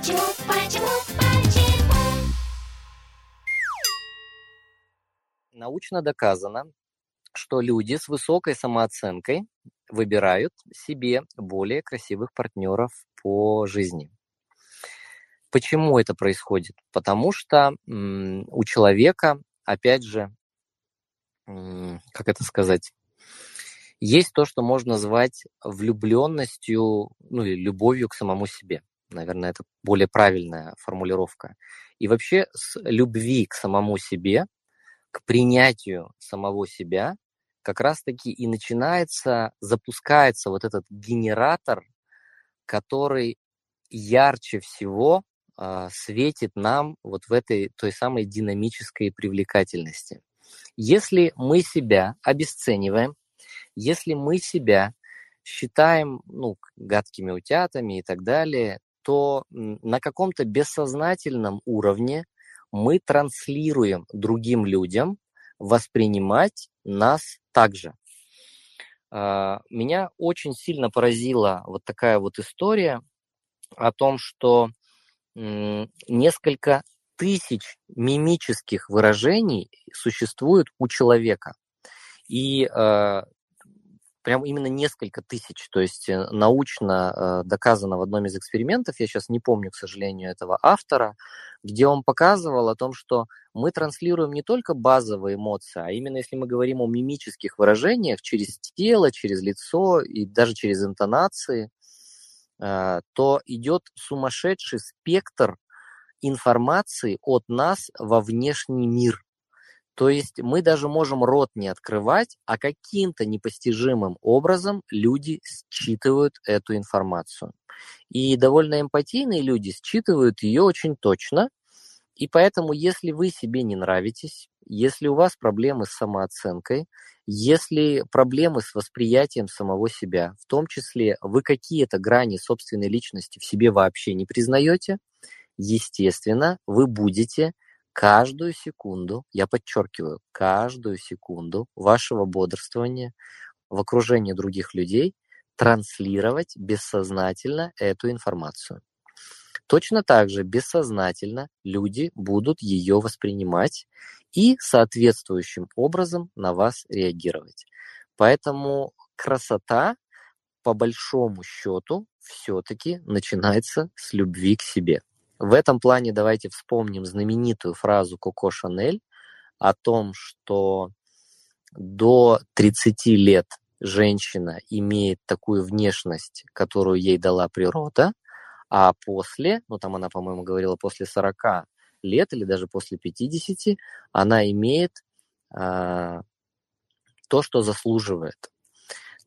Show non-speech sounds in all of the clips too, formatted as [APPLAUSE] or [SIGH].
Почему, почему, почему? Научно доказано, что люди с высокой самооценкой выбирают себе более красивых партнеров по жизни. Почему это происходит? Потому что у человека, опять же, как это сказать, есть то, что можно назвать влюбленностью, ну или любовью к самому себе. Наверное, это более правильная формулировка. И вообще с любви к самому себе, к принятию самого себя, как раз-таки и начинается, запускается вот этот генератор, который ярче всего э, светит нам вот в этой той самой динамической привлекательности. Если мы себя обесцениваем, если мы себя считаем ну, гадкими утятами и так далее, то на каком-то бессознательном уровне мы транслируем другим людям воспринимать нас также. А, меня очень сильно поразила вот такая вот история о том, что несколько тысяч мимических выражений существует у человека. И э, прям именно несколько тысяч. То есть э, научно э, доказано в одном из экспериментов, я сейчас не помню, к сожалению, этого автора, где он показывал о том, что мы транслируем не только базовые эмоции, а именно если мы говорим о мимических выражениях через тело, через лицо и даже через интонации, э, то идет сумасшедший спектр информации от нас во внешний мир. То есть мы даже можем рот не открывать, а каким-то непостижимым образом люди считывают эту информацию. И довольно эмпатийные люди считывают ее очень точно. И поэтому, если вы себе не нравитесь, если у вас проблемы с самооценкой, если проблемы с восприятием самого себя, в том числе вы какие-то грани собственной личности в себе вообще не признаете, естественно, вы будете каждую секунду, я подчеркиваю, каждую секунду вашего бодрствования в окружении других людей транслировать бессознательно эту информацию. Точно так же бессознательно люди будут ее воспринимать и соответствующим образом на вас реагировать. Поэтому красота, по большому счету, все-таки начинается с любви к себе. В этом плане давайте вспомним знаменитую фразу Коко Шанель о том, что до 30 лет женщина имеет такую внешность, которую ей дала природа, а после, ну там она, по-моему, говорила после 40 лет или даже после 50, она имеет а, то, что заслуживает.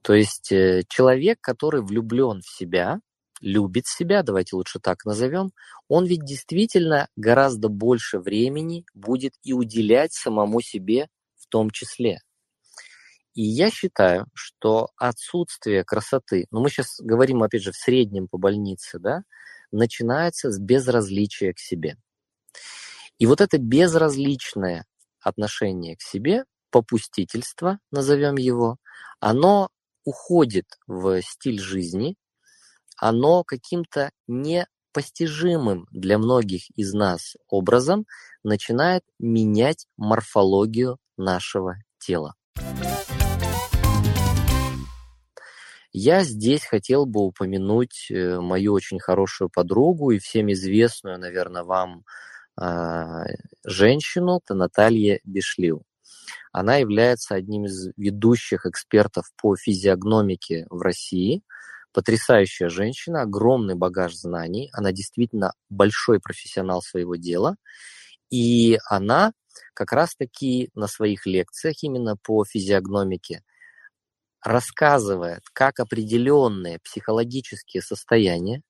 То есть э, человек, который влюблен в себя, любит себя, давайте лучше так назовем, он ведь действительно гораздо больше времени будет и уделять самому себе в том числе. И я считаю, что отсутствие красоты, ну мы сейчас говорим, опять же, в среднем по больнице, да, начинается с безразличия к себе. И вот это безразличное отношение к себе, попустительство, назовем его, оно уходит в стиль жизни, оно каким-то непостижимым для многих из нас образом начинает менять морфологию нашего тела. Я здесь хотел бы упомянуть э, мою очень хорошую подругу и всем известную, наверное, вам а, женщину, это Наталья Бишлил. Она является одним из ведущих экспертов по физиогномике в России – потрясающая женщина, огромный багаж знаний, она действительно большой профессионал своего дела, и она как раз-таки на своих лекциях именно по физиогномике рассказывает, как определенные психологические состояния,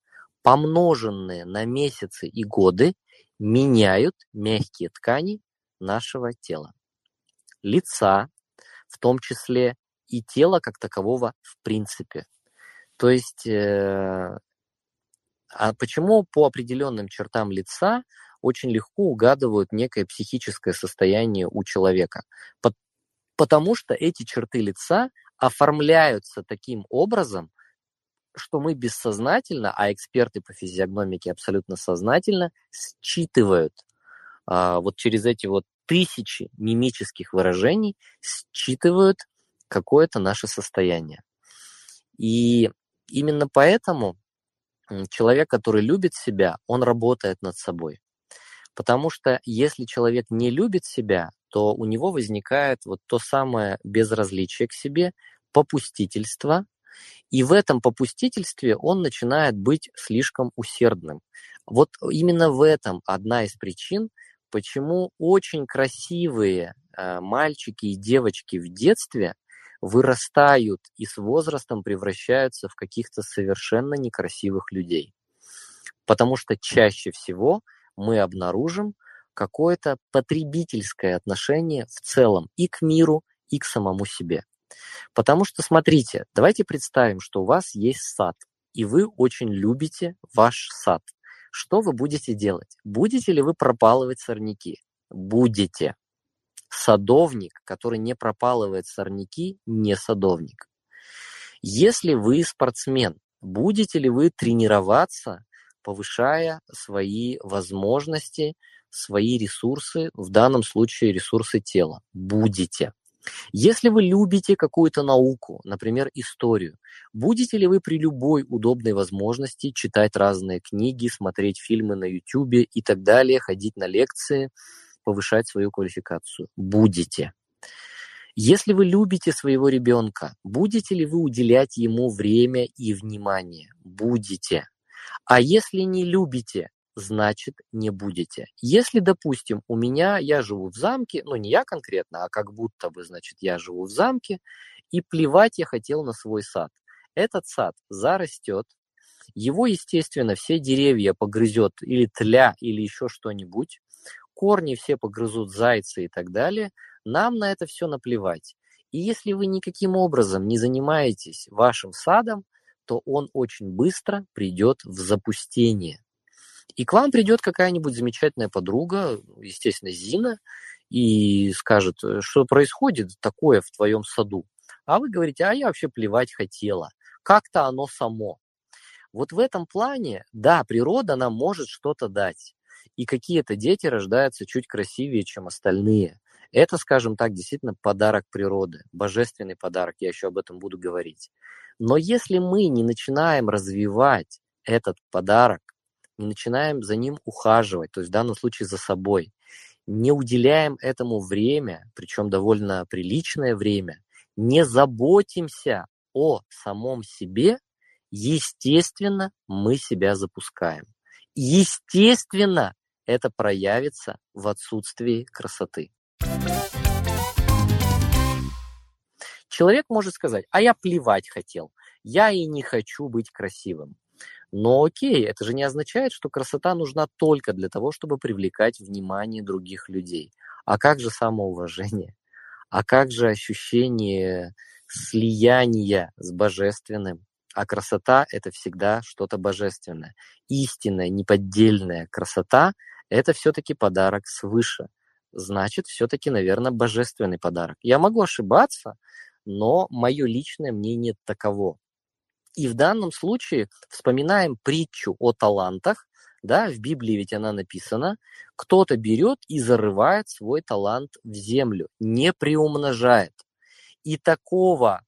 помноженные на месяцы и годы, меняют мягкие ткани нашего тела. Лица, в том числе и тела как такового в принципе. То есть, э, а почему по определенным чертам лица очень легко угадывают некое психическое состояние у человека? Потому что эти черты лица оформляются таким образом что мы бессознательно, а эксперты по физиогномике абсолютно сознательно считывают а, вот через эти вот тысячи мимических выражений, считывают какое-то наше состояние. И именно поэтому человек, который любит себя, он работает над собой. Потому что если человек не любит себя, то у него возникает вот то самое безразличие к себе, попустительство, и в этом попустительстве он начинает быть слишком усердным. Вот именно в этом одна из причин, почему очень красивые э, мальчики и девочки в детстве вырастают и с возрастом превращаются в каких-то совершенно некрасивых людей. Потому что чаще всего мы обнаружим какое-то потребительское отношение в целом и к миру, и к самому себе. Потому что, смотрите, давайте представим, что у вас есть сад, и вы очень любите ваш сад. Что вы будете делать? Будете ли вы пропалывать сорняки? Будете. Садовник, который не пропалывает сорняки, не садовник. Если вы спортсмен, будете ли вы тренироваться, повышая свои возможности, свои ресурсы, в данном случае ресурсы тела? Будете. Если вы любите какую-то науку, например, историю, будете ли вы при любой удобной возможности читать разные книги, смотреть фильмы на YouTube и так далее, ходить на лекции, повышать свою квалификацию? Будете. Если вы любите своего ребенка, будете ли вы уделять ему время и внимание? Будете. А если не любите, значит не будете. Если, допустим, у меня, я живу в замке, ну не я конкретно, а как будто бы, значит, я живу в замке, и плевать я хотел на свой сад. Этот сад зарастет, его, естественно, все деревья погрызет или тля, или еще что-нибудь, корни все погрызут зайцы и так далее, нам на это все наплевать. И если вы никаким образом не занимаетесь вашим садом, то он очень быстро придет в запустение. И к вам придет какая-нибудь замечательная подруга, естественно, Зина, и скажет, э, что происходит такое в твоем саду. А вы говорите, а я вообще плевать хотела. Как-то оно само. Вот в этом плане, да, природа нам может что-то дать. И какие-то дети рождаются чуть красивее, чем остальные. Это, скажем так, действительно подарок природы, божественный подарок, я еще об этом буду говорить. Но если мы не начинаем развивать этот подарок не начинаем за ним ухаживать, то есть в данном случае за собой, не уделяем этому время, причем довольно приличное время, не заботимся о самом себе, естественно, мы себя запускаем. Естественно, это проявится в отсутствии красоты. Человек может сказать, а я плевать хотел, я и не хочу быть красивым. Но окей, это же не означает, что красота нужна только для того, чтобы привлекать внимание других людей. А как же самоуважение? А как же ощущение слияния с божественным? А красота – это всегда что-то божественное. Истинная, неподдельная красота – это все-таки подарок свыше. Значит, все-таки, наверное, божественный подарок. Я могу ошибаться, но мое личное мнение таково. И в данном случае вспоминаем притчу о талантах, да, в Библии ведь она написана, кто-то берет и зарывает свой талант в землю, не приумножает. И такого,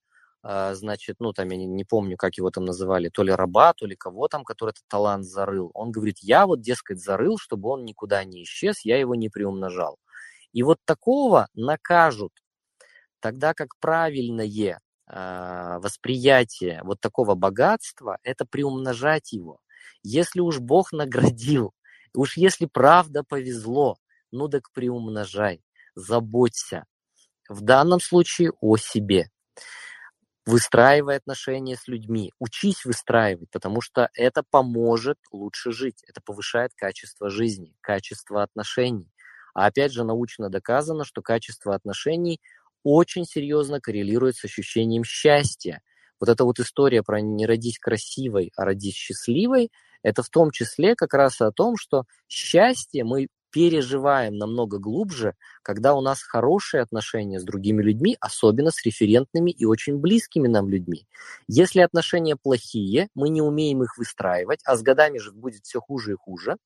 значит, ну там я не, не помню, как его там называли, то ли раба, то ли кого там, который этот талант зарыл. Он говорит, я вот, дескать, зарыл, чтобы он никуда не исчез, я его не приумножал. И вот такого накажут, тогда как правильное а, восприятие вот такого богатства – это приумножать его. Если уж Бог наградил, уж если правда повезло, ну так приумножай, заботься. В данном случае о себе. Выстраивай отношения с людьми, учись выстраивать, потому что это поможет лучше жить, это повышает качество жизни, качество отношений. А опять же научно доказано, что качество отношений очень серьезно коррелирует с ощущением счастья. Вот эта вот история про не родись красивой, а родись счастливой, это в том числе как раз о том, что счастье мы переживаем намного глубже, когда у нас хорошие отношения с другими людьми, особенно с референтными и очень близкими нам людьми. Если отношения плохие, мы не умеем их выстраивать, а с годами же будет все хуже и хуже,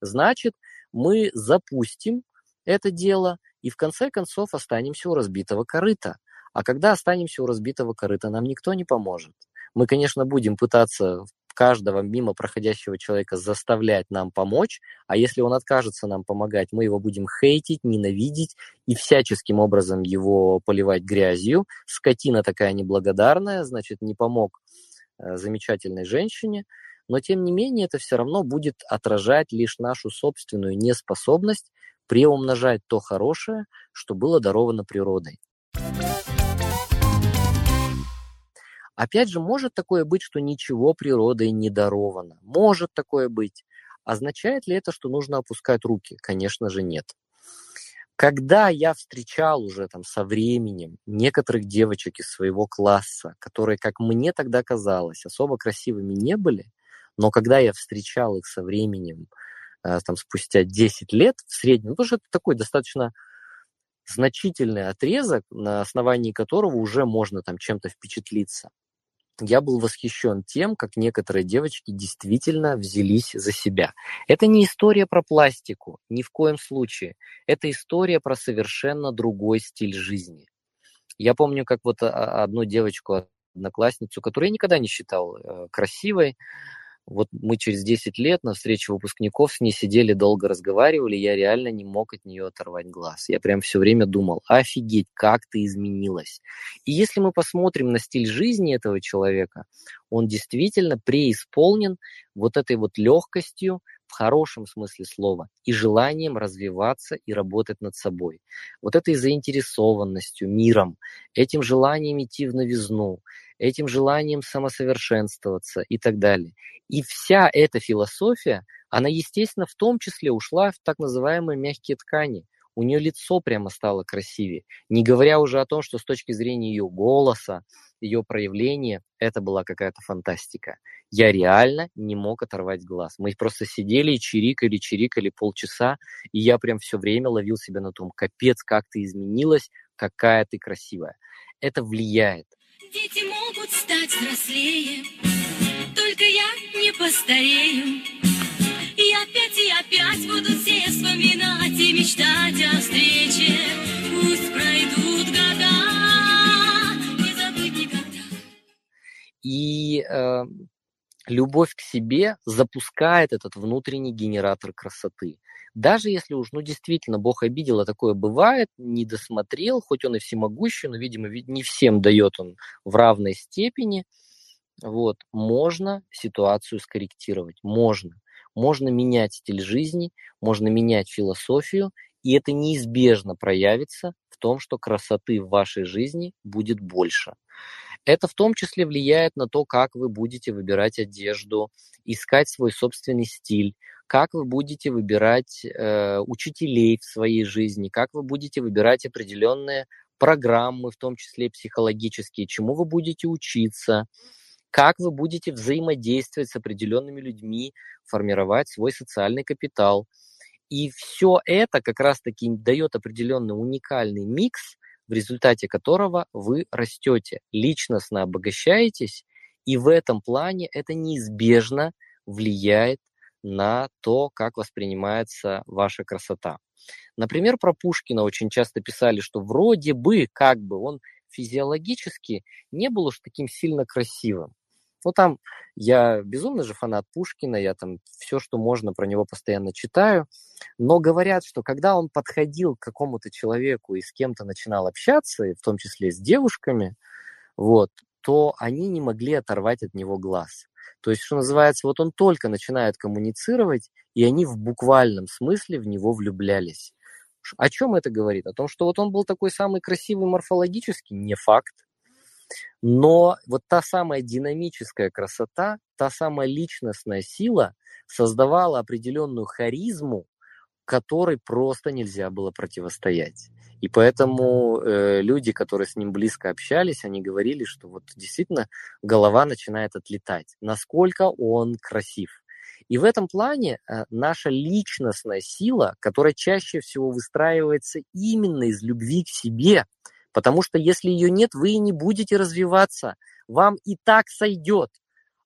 значит, мы запустим это дело и в конце концов останемся у разбитого корыта. А когда останемся у разбитого корыта, нам никто не поможет. Мы, конечно, будем пытаться каждого мимо проходящего человека заставлять нам помочь, а если он откажется нам помогать, мы его будем хейтить, ненавидеть и всяческим образом его поливать грязью. Скотина такая неблагодарная, значит, не помог э, замечательной женщине, но тем не менее это все равно будет отражать лишь нашу собственную неспособность приумножать то хорошее, что было даровано природой. Опять же, может такое быть, что ничего природой не даровано. Может такое быть. Означает ли это, что нужно опускать руки? Конечно же, нет. Когда я встречал уже там со временем некоторых девочек из своего класса, которые, как мне тогда казалось, особо красивыми не были, но когда я встречал их со временем, э, там, спустя 10 лет в среднем, ну, потому что это такой достаточно значительный отрезок, на основании которого уже можно там чем-то впечатлиться я был восхищен тем, как некоторые девочки действительно взялись за себя. Это не история про пластику, ни в коем случае. Это история про совершенно другой стиль жизни. Я помню, как вот а, одну девочку, одноклассницу, которую я никогда не считал э, красивой, вот мы через 10 лет на встрече выпускников с ней сидели, долго разговаривали, я реально не мог от нее оторвать глаз. Я прям все время думал, офигеть, как ты изменилась. И если мы посмотрим на стиль жизни этого человека, он действительно преисполнен вот этой вот легкостью, в хорошем смысле слова, и желанием развиваться и работать над собой. Вот этой заинтересованностью, миром, этим желанием идти в новизну, этим желанием самосовершенствоваться и так далее. И вся эта философия, она, естественно, в том числе ушла в так называемые мягкие ткани. У нее лицо прямо стало красивее. Не говоря уже о том, что с точки зрения ее голоса, ее проявления, это была какая-то фантастика. Я реально не мог оторвать глаз. Мы просто сидели и чирикали, чирикали полчаса, и я прям все время ловил себя на том, капец, как ты изменилась, какая ты красивая. Это влияет. Дети могут стать взрослее, только я не постарею. И опять и опять будут все вспоминать и мечтать о встрече. Пусть пройдут года, не забыть никогда. И э, любовь к себе запускает этот внутренний генератор красоты. Даже если уж, ну, действительно, Бог обидел, а такое бывает, не досмотрел, хоть он и всемогущий, но, видимо, не всем дает он в равной степени, вот, можно ситуацию скорректировать, можно. Можно менять стиль жизни, можно менять философию, и это неизбежно проявится в том, что красоты в вашей жизни будет больше. Это в том числе влияет на то, как вы будете выбирать одежду, искать свой собственный стиль, как вы будете выбирать э, учителей в своей жизни, как вы будете выбирать определенные программы, в том числе психологические, чему вы будете учиться, как вы будете взаимодействовать с определенными людьми, формировать свой социальный капитал. И все это как раз-таки дает определенный уникальный микс, в результате которого вы растете, личностно обогащаетесь, и в этом плане это неизбежно влияет на то, как воспринимается ваша красота. Например, про Пушкина очень часто писали, что вроде бы, как бы он физиологически не был уж таким сильно красивым. Ну, там я безумно же фанат Пушкина, я там все, что можно про него постоянно читаю. Но говорят, что когда он подходил к какому-то человеку и с кем-то начинал общаться, и в том числе с девушками, вот, то они не могли оторвать от него глаз. То есть, что называется, вот он только начинает коммуницировать, и они в буквальном смысле в него влюблялись. О чем это говорит? О том, что вот он был такой самый красивый морфологически, не факт. Но вот та самая динамическая красота, та самая личностная сила создавала определенную харизму, которой просто нельзя было противостоять. И поэтому э, люди, которые с ним близко общались, они говорили, что вот действительно голова начинает отлетать. Насколько он красив. И в этом плане э, наша личностная сила, которая чаще всего выстраивается именно из любви к себе, потому что если ее нет, вы и не будете развиваться, вам и так сойдет.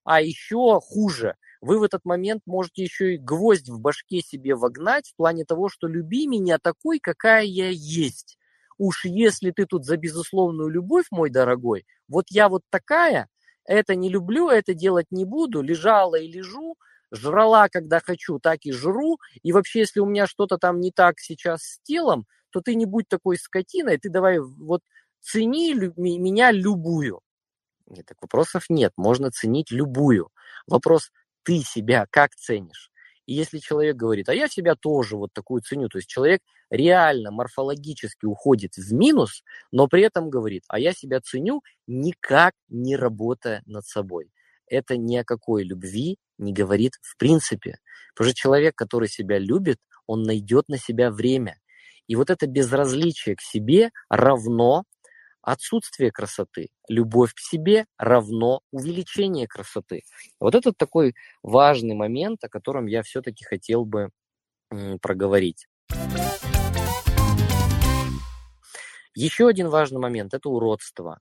А еще хуже, вы в этот момент можете еще и гвоздь в башке себе вогнать в плане того, что люби меня такой, какая я есть. Уж если ты тут за безусловную любовь, мой дорогой, вот я вот такая, это не люблю, это делать не буду, лежала и лежу, жрала, когда хочу, так и жру, и вообще, если у меня что-то там не так сейчас с телом, то ты не будь такой скотиной, ты давай вот цени меня любую. Нет, так вопросов нет, можно ценить любую. Вопрос, ты себя как ценишь? И если человек говорит, а я себя тоже вот такую ценю, то есть человек реально морфологически уходит в минус, но при этом говорит, а я себя ценю, никак не работая над собой. Это ни о какой любви не говорит в принципе. Потому что человек, который себя любит, он найдет на себя время. И вот это безразличие к себе равно отсутствие красоты. Любовь к себе равно увеличение красоты. Вот это такой важный момент, о котором я все-таки хотел бы проговорить. Еще один важный момент – это уродство.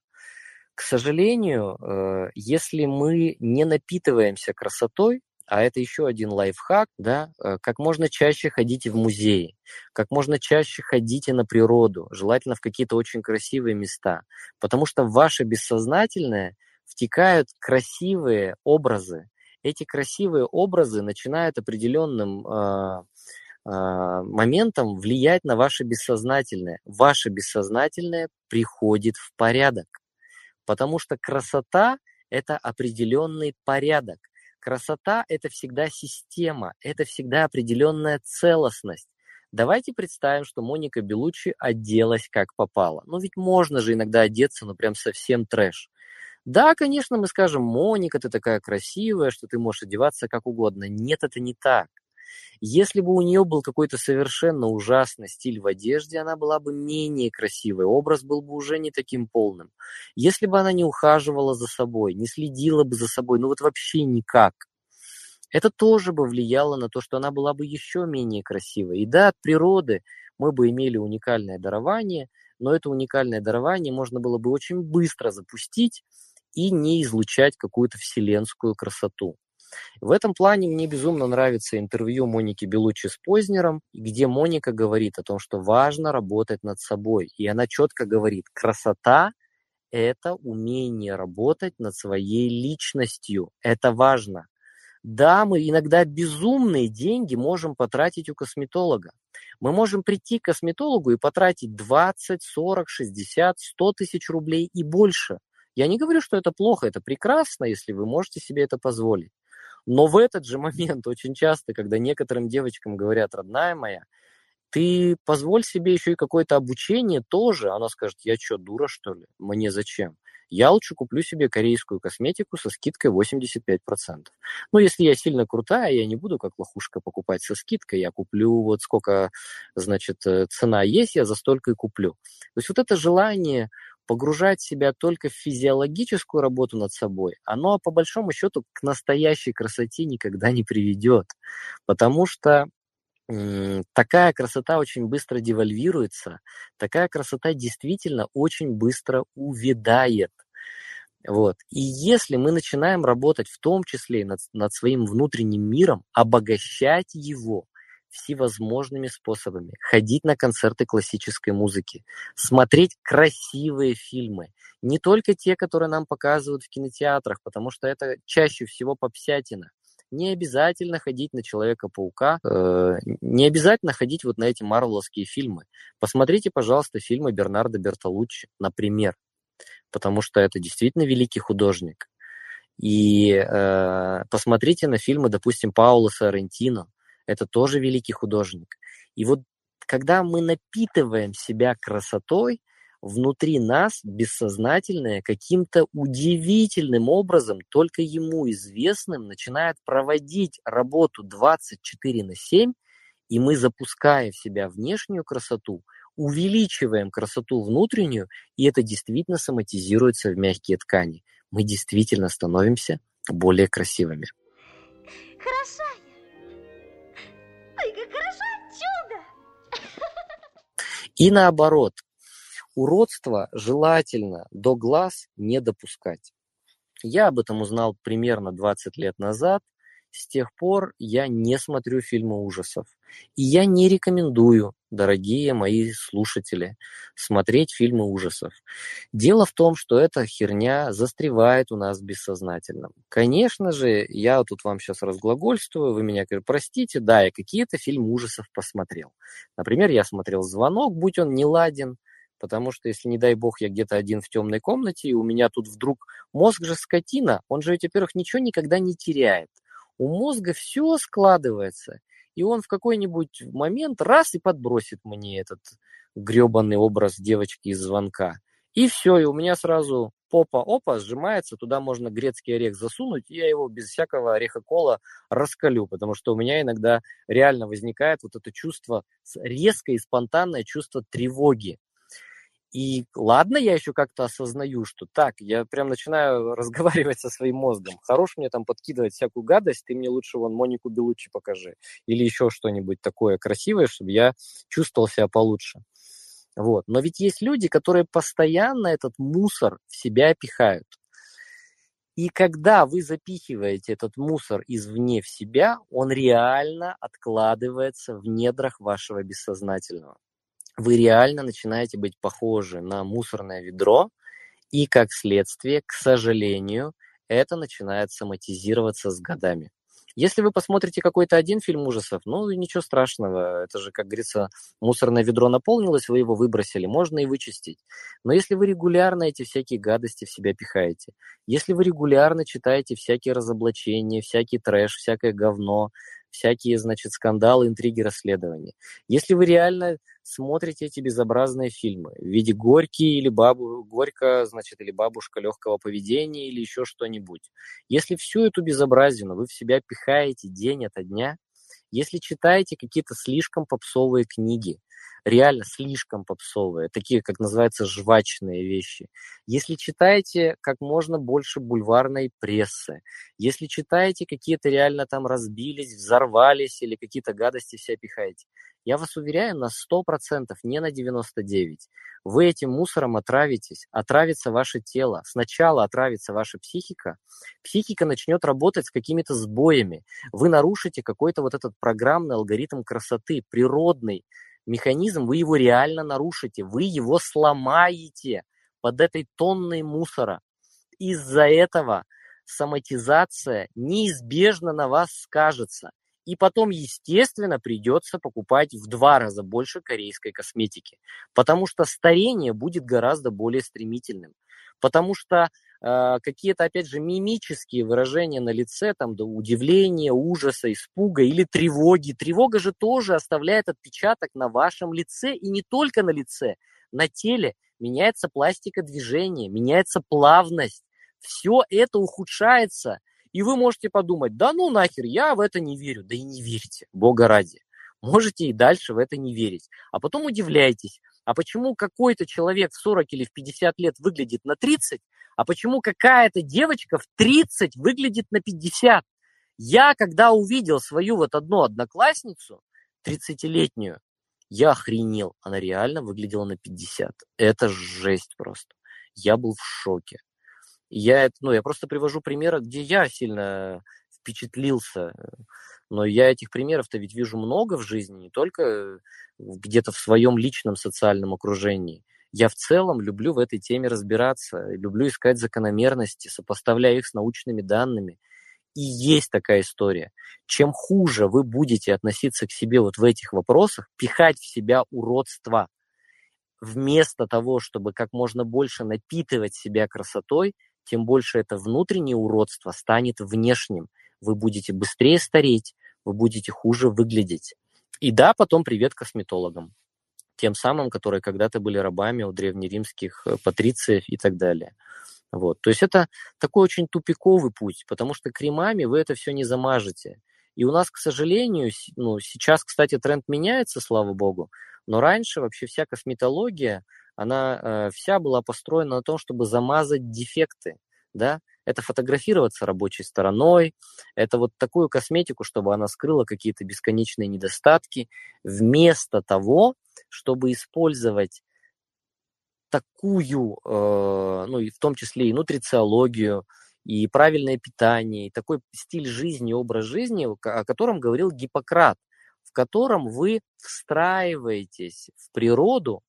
К сожалению, э, если мы не напитываемся красотой, а это еще один лайфхак, да, э, как можно чаще ходите в музеи, как можно чаще ходите на природу, желательно в какие-то очень красивые места, потому что в ваше бессознательное втекают красивые образы. Эти красивые образы начинают определенным э, э, моментом влиять на ваше бессознательное. Ваше бессознательное приходит в порядок, потому что красота – это определенный порядок – Красота – это всегда система, это всегда определенная целостность. Давайте представим, что Моника Белучи оделась как попало. Ну ведь можно же иногда одеться, ну прям совсем трэш. Да, конечно, мы скажем, Моника, ты такая красивая, что ты можешь одеваться как угодно. Нет, это не так. Если бы у нее был какой-то совершенно ужасный стиль в одежде, она была бы менее красивой, образ был бы уже не таким полным. Если бы она не ухаживала за собой, не следила бы за собой, ну вот вообще никак, это тоже бы влияло на то, что она была бы еще менее красивой. И да, от природы мы бы имели уникальное дарование, но это уникальное дарование можно было бы очень быстро запустить и не излучать какую-то вселенскую красоту. В этом плане мне безумно нравится интервью Моники Белучи с Познером, где Моника говорит о том, что важно работать над собой. И она четко говорит, красота – это умение работать над своей личностью. Это важно. Да, мы иногда безумные деньги можем потратить у косметолога. Мы можем прийти к косметологу и потратить 20, 40, 60, 100 тысяч рублей и больше. Я не говорю, что это плохо, это прекрасно, если вы можете себе это позволить. Но в этот же момент очень часто, когда некоторым девочкам говорят, родная моя, ты позволь себе еще и какое-то обучение тоже. Она скажет, я что, дура, что ли? Мне зачем? Я лучше куплю себе корейскую косметику со скидкой 85%. Ну, если я сильно крутая, я не буду как лохушка покупать со скидкой, я куплю вот сколько, значит, э, цена есть, я за столько и куплю. То есть вот это желание погружать себя только в физиологическую работу над собой, оно по большому счету к настоящей красоте никогда не приведет. Потому что такая красота очень быстро девальвируется, такая красота действительно очень быстро увядает. Вот. И если мы начинаем работать в том числе над, над своим внутренним миром, обогащать его, всевозможными способами. Ходить на концерты классической музыки, смотреть красивые фильмы. Не только те, которые нам показывают в кинотеатрах, потому что это чаще всего попсятина. Не обязательно ходить на Человека-паука, э, не обязательно ходить вот на эти марвеловские фильмы. Посмотрите, пожалуйста, фильмы Бернардо Бертолуччи, например, потому что это действительно великий художник. И э, посмотрите на фильмы, допустим, Паула Соррентино, это тоже великий художник. И вот когда мы напитываем себя красотой, внутри нас бессознательное каким-то удивительным образом, только ему известным, начинает проводить работу 24 на 7, и мы, запуская в себя внешнюю красоту, увеличиваем красоту внутреннюю, и это действительно соматизируется в мягкие ткани. Мы действительно становимся более красивыми. Хорошо, И наоборот, уродство желательно до глаз не допускать. Я об этом узнал примерно 20 лет назад. С тех пор я не смотрю фильмы ужасов. И я не рекомендую, дорогие мои слушатели, смотреть фильмы ужасов. Дело в том, что эта херня застревает у нас в бессознательном. Конечно же, я тут вам сейчас разглагольствую, вы меня простите, да, я какие-то фильмы ужасов посмотрел. Например, я смотрел «Звонок», будь он не ладен, потому что если, не дай бог, я где-то один в темной комнате, и у меня тут вдруг мозг же скотина, он же, во-первых, ничего никогда не теряет. У мозга все складывается, и он в какой-нибудь момент раз и подбросит мне этот гребаный образ девочки из звонка. И все, и у меня сразу попа опа сжимается, туда можно грецкий орех засунуть, и я его без всякого ореха кола раскалю, потому что у меня иногда реально возникает вот это чувство, резкое и спонтанное чувство тревоги. И ладно, я еще как-то осознаю, что так, я прям начинаю [LAUGHS] разговаривать со своим мозгом. Хорош мне там подкидывать всякую гадость, ты мне лучше вон Монику Белучи покажи. Или еще что-нибудь такое красивое, чтобы я чувствовал себя получше. Вот. Но ведь есть люди, которые постоянно этот мусор в себя пихают. И когда вы запихиваете этот мусор извне в себя, он реально откладывается в недрах вашего бессознательного вы реально начинаете быть похожи на мусорное ведро, и как следствие, к сожалению, это начинает соматизироваться с годами. Если вы посмотрите какой-то один фильм ужасов, ну ничего страшного, это же, как говорится, мусорное ведро наполнилось, вы его выбросили, можно и вычистить. Но если вы регулярно эти всякие гадости в себя пихаете, если вы регулярно читаете всякие разоблачения, всякий трэш, всякое говно, всякие, значит, скандалы, интриги, расследования. Если вы реально смотрите эти безобразные фильмы в виде Горький или бабу, Горько, значит, или бабушка легкого поведения или еще что-нибудь. Если всю эту безобразину вы в себя пихаете день ото дня, если читаете какие-то слишком попсовые книги, реально слишком попсовые, такие, как называется, жвачные вещи. Если читаете как можно больше бульварной прессы, если читаете какие-то реально там разбились, взорвались или какие-то гадости все пихаете, я вас уверяю на 100%, не на 99%. Вы этим мусором отравитесь, отравится ваше тело. Сначала отравится ваша психика, психика начнет работать с какими-то сбоями. Вы нарушите какой-то вот этот программный алгоритм красоты, природный, механизм, вы его реально нарушите, вы его сломаете под этой тонной мусора. Из-за этого соматизация неизбежно на вас скажется. И потом, естественно, придется покупать в два раза больше корейской косметики, потому что старение будет гораздо более стремительным. Потому что э, какие-то, опять же, мимические выражения на лице, там, до удивления, ужаса, испуга или тревоги. Тревога же тоже оставляет отпечаток на вашем лице, и не только на лице, на теле. Меняется пластика движения, меняется плавность. Все это ухудшается. И вы можете подумать, да ну нахер, я в это не верю. Да и не верьте, бога ради. Можете и дальше в это не верить. А потом удивляйтесь, а почему какой-то человек в 40 или в 50 лет выглядит на 30, а почему какая-то девочка в 30 выглядит на 50? Я, когда увидел свою вот одну одноклассницу, 30-летнюю, я охренел. Она реально выглядела на 50. Это жесть просто. Я был в шоке. Я, ну, я просто привожу примеры, где я сильно впечатлился. Но я этих примеров-то ведь вижу много в жизни, не только где-то в своем личном социальном окружении. Я в целом люблю в этой теме разбираться, люблю искать закономерности, сопоставляя их с научными данными. И есть такая история. Чем хуже вы будете относиться к себе вот в этих вопросах, пихать в себя уродство, вместо того, чтобы как можно больше напитывать себя красотой, тем больше это внутреннее уродство станет внешним. Вы будете быстрее стареть, вы будете хуже выглядеть. И да, потом привет косметологам. Тем самым, которые когда-то были рабами у древнеримских э, патрициев и так далее. Вот. То есть это такой очень тупиковый путь, потому что кремами вы это все не замажете. И у нас, к сожалению, ну, сейчас, кстати, тренд меняется, слава богу, но раньше вообще вся косметология, она э, вся была построена на том, чтобы замазать дефекты, да, это фотографироваться рабочей стороной, это вот такую косметику, чтобы она скрыла какие-то бесконечные недостатки, вместо того, чтобы использовать такую, э, ну и в том числе и нутрициологию, и правильное питание, и такой стиль жизни, образ жизни, о котором говорил Гиппократ, в котором вы встраиваетесь в природу,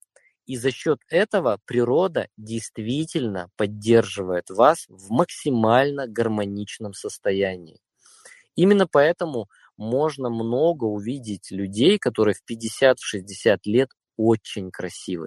и за счет этого природа действительно поддерживает вас в максимально гармоничном состоянии. Именно поэтому можно много увидеть людей, которые в 50-60 лет очень красивы.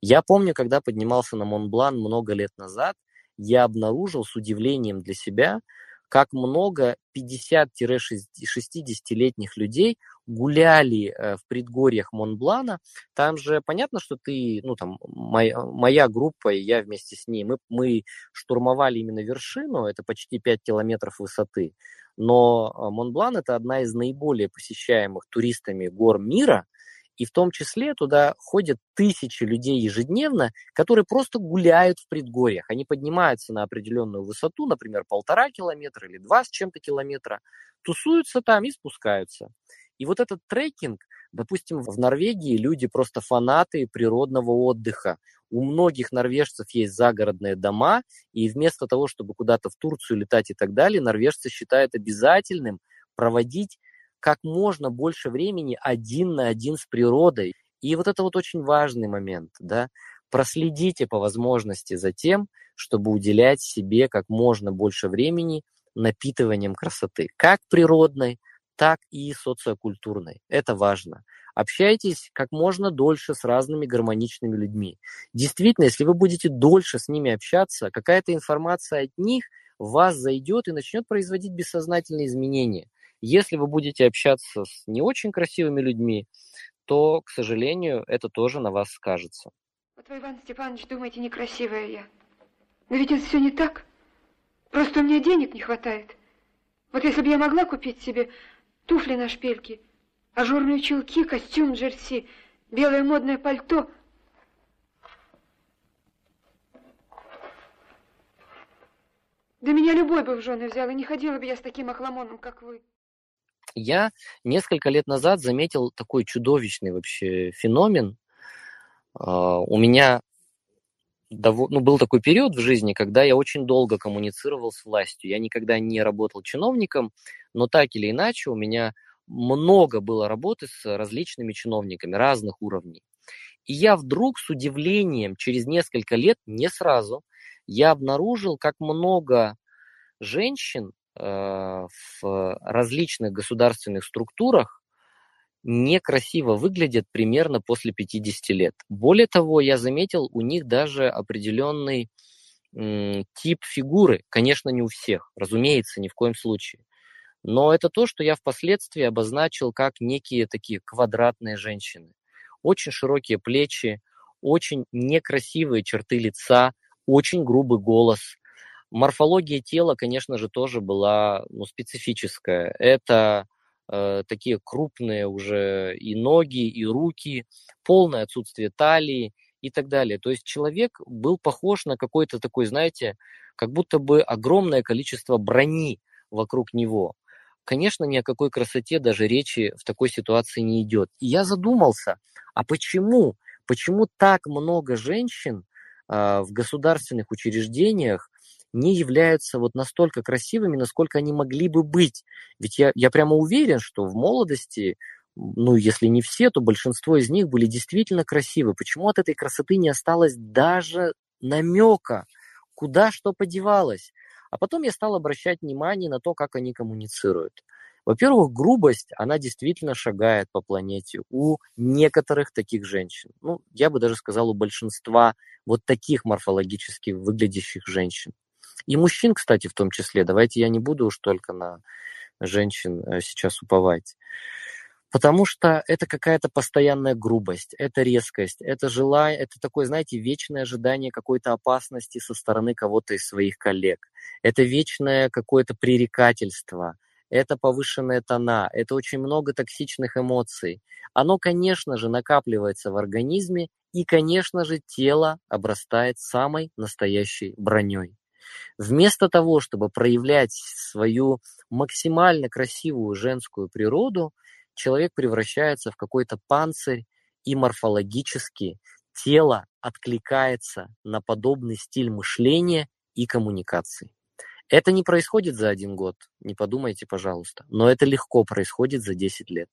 Я помню, когда поднимался на Монблан много лет назад, я обнаружил с удивлением для себя, как много 50-60-летних людей гуляли э, в предгорьях Монблана. Там же понятно, что ты, ну там, моя, моя группа и я вместе с ней, мы, мы штурмовали именно вершину, это почти 5 километров высоты. Но э, Монблан это одна из наиболее посещаемых туристами гор мира – и в том числе туда ходят тысячи людей ежедневно, которые просто гуляют в предгорьях. Они поднимаются на определенную высоту, например, полтора километра или два с чем-то километра, тусуются там и спускаются. И вот этот трекинг, допустим, в Норвегии люди просто фанаты природного отдыха. У многих норвежцев есть загородные дома, и вместо того, чтобы куда-то в Турцию летать и так далее, норвежцы считают обязательным проводить как можно больше времени один на один с природой. И вот это вот очень важный момент, да. Проследите по возможности за тем, чтобы уделять себе как можно больше времени напитыванием красоты, как природной, так и социокультурной. Это важно. Общайтесь как можно дольше с разными гармоничными людьми. Действительно, если вы будете дольше с ними общаться, какая-то информация от них в вас зайдет и начнет производить бессознательные изменения. Если вы будете общаться с не очень красивыми людьми, то, к сожалению, это тоже на вас скажется. Вот вы, Иван Степанович, думаете, некрасивая я. Но ведь это все не так. Просто у меня денег не хватает. Вот если бы я могла купить себе туфли на шпильке, ажурные чулки, костюм джерси, белое модное пальто... Да меня любой бы в жены взял, и не ходила бы я с таким охламоном, как вы. Я несколько лет назад заметил такой чудовищный вообще феномен. А, у меня ну, был такой период в жизни, когда я очень долго коммуницировал с властью. Я никогда не работал чиновником, но так или иначе у меня много было работы с различными чиновниками разных уровней. И я вдруг с удивлением через несколько лет, не сразу, я обнаружил, как много женщин Э, в различных государственных структурах некрасиво выглядят примерно после 50 лет. Более того, я заметил у них даже определенный тип фигуры. Конечно, не у всех, разумеется, ни в коем случае. Но это то, что я впоследствии обозначил как некие такие квадратные женщины. Очень широкие плечи, очень некрасивые черты лица, очень грубый голос, Морфология тела, конечно же, тоже была ну, специфическая. Это э, такие крупные уже и ноги, и руки, полное отсутствие талии и так далее. То есть человек был похож на какой-то такой, знаете, как будто бы огромное количество брони вокруг него. Конечно, ни о какой красоте даже речи в такой ситуации не идет. И я задумался, а почему? Почему так много женщин э, в государственных учреждениях не являются вот настолько красивыми, насколько они могли бы быть. Ведь я, я прямо уверен, что в молодости, ну, если не все, то большинство из них были действительно красивы. Почему от этой красоты не осталось даже намека, куда что подевалось? А потом я стал обращать внимание на то, как они коммуницируют. Во-первых, грубость, она действительно шагает по планете у некоторых таких женщин. Ну, я бы даже сказал, у большинства вот таких морфологически выглядящих женщин. И мужчин, кстати, в том числе. Давайте я не буду уж только на женщин э, сейчас уповать. Потому что это какая-то постоянная грубость, это резкость, это желание, это такое, знаете, вечное ожидание какой-то опасности со стороны кого-то из своих коллег. Это вечное какое-то пререкательство, это повышенная тона, это очень много токсичных эмоций. Оно, конечно же, накапливается в организме И, конечно же, тело обрастает самой настоящей броней. Вместо того, чтобы проявлять свою максимально красивую женскую природу, человек превращается в какой-то панцирь, и морфологически тело откликается на подобный стиль мышления и коммуникации. Это не происходит за один год, не подумайте, пожалуйста, но это легко происходит за 10 лет.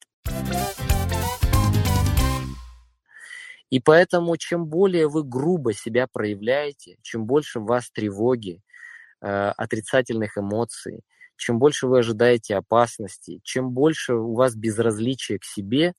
И поэтому, чем более вы грубо себя проявляете, чем больше вас тревоги, отрицательных эмоций, чем больше вы ожидаете опасности, чем больше у вас безразличия к себе,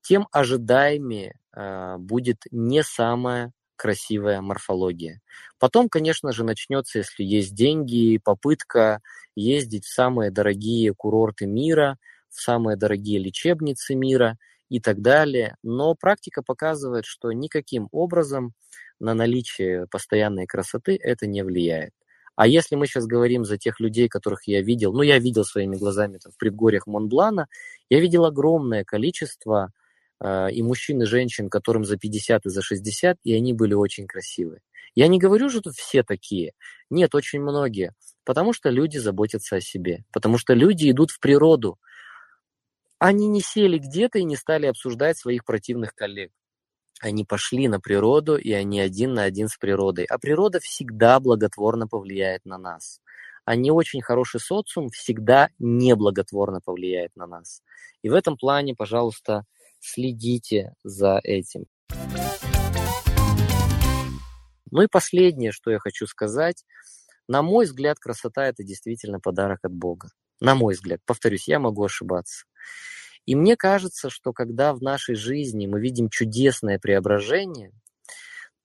тем ожидаемее э, будет не самая красивая морфология. Потом, конечно же, начнется, если есть деньги, попытка ездить в самые дорогие курорты мира, в самые дорогие лечебницы мира и так далее. Но практика показывает, что никаким образом на наличие постоянной красоты это не влияет. А если мы сейчас говорим за тех людей, которых я видел, ну, я видел своими глазами там, в предгорьях Монблана, я видел огромное количество а, и мужчин, и женщин, которым за 50 и за 60, и они были очень красивые. Я не говорю, что все такие. Нет, очень многие. Потому что люди заботятся о себе. Потому что люди идут в природу. Они не сели где-то и не стали обсуждать своих противных коллег. Они пошли на природу, и они один на один с природой. А природа всегда благотворно повлияет на нас. А не очень хороший социум всегда неблаготворно повлияет на нас. И в этом плане, пожалуйста, следите за этим. Ну и последнее, что я хочу сказать. На мой взгляд, красота – это действительно подарок от Бога. На мой взгляд. Повторюсь, я могу ошибаться. И мне кажется, что когда в нашей жизни мы видим чудесное преображение,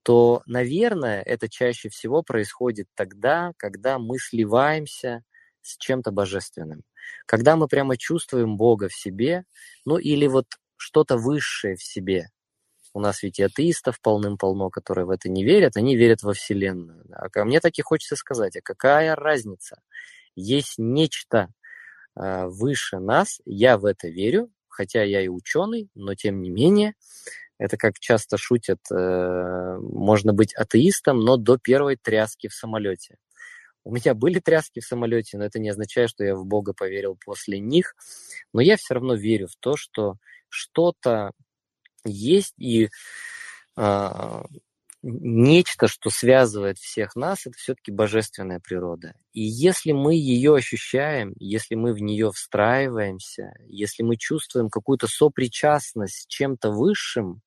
то, наверное, это чаще всего происходит тогда, когда мы сливаемся с чем-то божественным. Когда мы прямо чувствуем Бога в себе, ну или вот что-то высшее в себе. У нас ведь и атеистов полным-полно, которые в это не верят, они верят во Вселенную. А ко мне таки хочется сказать, а какая разница? Есть нечто выше нас, я в это верю, хотя я и ученый, но тем не менее, это как часто шутят, э, можно быть атеистом, но до первой тряски в самолете. У меня были тряски в самолете, но это не означает, что я в Бога поверил после них. Но я все равно верю в то, что что-то есть и э, нечто, что связывает всех нас, это все-таки божественная природа. И если мы ее ощущаем, если мы в нее встраиваемся, если мы чувствуем какую-то сопричастность с чем-то высшим,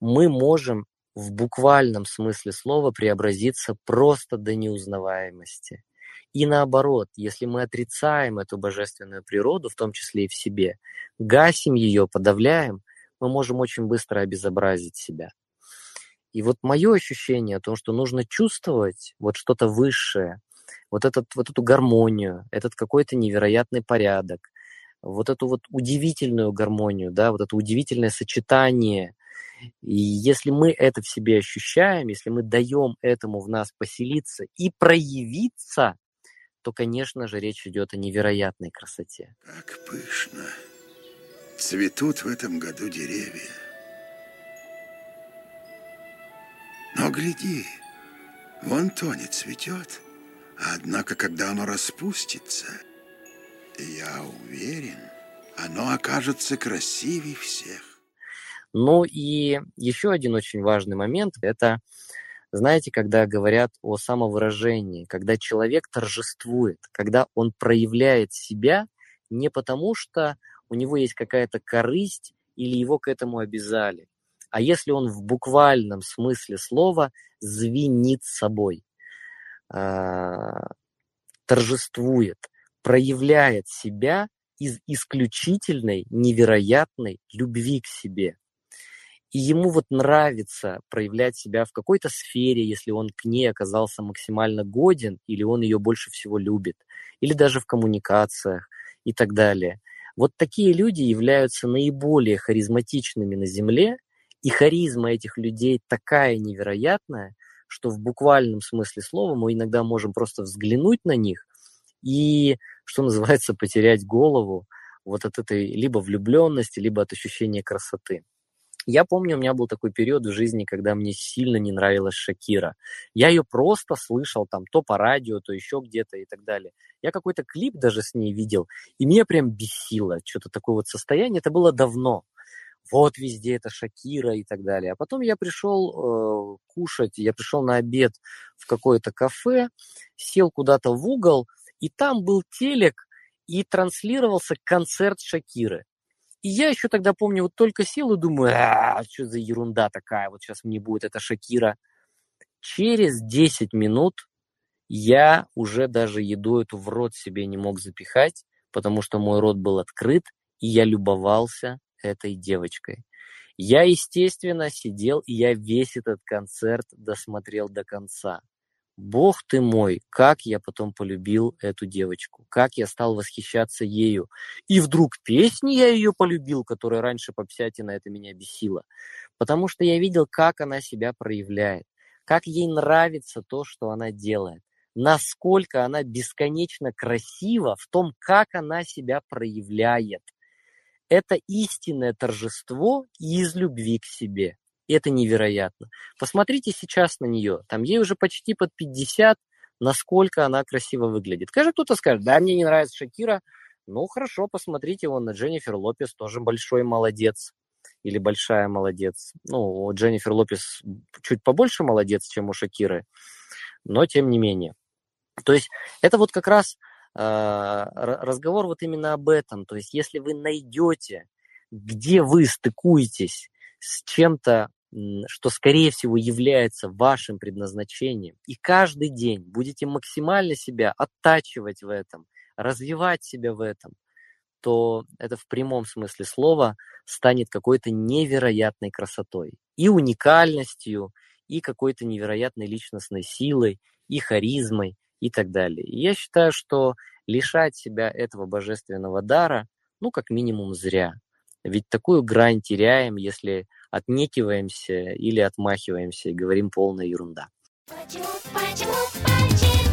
мы можем в буквальном смысле слова преобразиться просто до неузнаваемости. И наоборот, если мы отрицаем эту божественную природу, в том числе и в себе, гасим ее, подавляем, мы можем очень быстро обезобразить себя. И вот мое ощущение о том, что нужно чувствовать вот что-то высшее, вот, этот, вот эту гармонию, этот какой-то невероятный порядок, вот эту вот удивительную гармонию, да, вот это удивительное сочетание. И если мы это в себе ощущаем, если мы даем этому в нас поселиться и проявиться, то, конечно же, речь идет о невероятной красоте. Как пышно цветут в этом году деревья. Но гляди, вон то не цветет, однако, когда оно распустится, я уверен, оно окажется красивее всех. Ну и еще один очень важный момент – это знаете, когда говорят о самовыражении, когда человек торжествует, когда он проявляет себя не потому, что у него есть какая-то корысть или его к этому обязали, а если он в буквальном смысле слова звенит собой, а, торжествует, проявляет себя из исключительной, невероятной любви к себе – и ему вот нравится проявлять себя в какой-то сфере, если он к ней оказался максимально годен, или он ее больше всего любит, или даже в коммуникациях и так далее. Вот такие люди являются наиболее харизматичными на Земле, и харизма этих людей такая невероятная, что в буквальном смысле слова мы иногда можем просто взглянуть на них и, что называется, потерять голову вот от этой либо влюбленности, либо от ощущения красоты. Я помню, у меня был такой период в жизни, когда мне сильно не нравилась Шакира. Я ее просто слышал там то по радио, то еще где-то и так далее. Я какой-то клип даже с ней видел, и меня прям бесило что-то такое вот состояние. Это было давно. Вот везде это Шакира и так далее. А потом я пришел э, кушать, я пришел на обед в какое-то кафе, сел куда-то в угол, и там был телек, и транслировался концерт Шакиры. И я еще тогда помню, вот только сел и думаю, а, что за ерунда такая, вот сейчас мне будет эта Шакира. Через 10 минут я уже даже еду эту в рот себе не мог запихать, потому что мой рот был открыт, и я любовался этой девочкой. Я, естественно, сидел, и я весь этот концерт досмотрел до конца. Бог ты мой, как я потом полюбил эту девочку, как я стал восхищаться ею. И вдруг песни я ее полюбил, которая раньше по на это меня бесила. Потому что я видел, как она себя проявляет, как ей нравится то, что она делает, насколько она бесконечно красива в том, как она себя проявляет. Это истинное торжество из любви к себе. И это невероятно. Посмотрите сейчас на нее. Там ей уже почти под 50, насколько она красиво выглядит. Конечно, кто-то скажет, да, мне не нравится Шакира. Ну, хорошо, посмотрите вон на Дженнифер Лопес, тоже большой молодец. Или большая молодец. Ну, у Дженнифер Лопес чуть побольше молодец, чем у Шакиры. Но тем не менее. То есть это вот как раз разговор вот именно об этом. То есть если вы найдете, где вы стыкуетесь с чем-то что, скорее всего, является вашим предназначением, и каждый день будете максимально себя оттачивать в этом, развивать себя в этом, то это в прямом смысле слова станет какой-то невероятной красотой и уникальностью, и какой-то невероятной личностной силой, и харизмой, и так далее. И я считаю, что лишать себя этого божественного дара, ну, как минимум, зря. Ведь такую грань теряем, если отнекиваемся или отмахиваемся и говорим полная ерунда. Почему, почему, почему?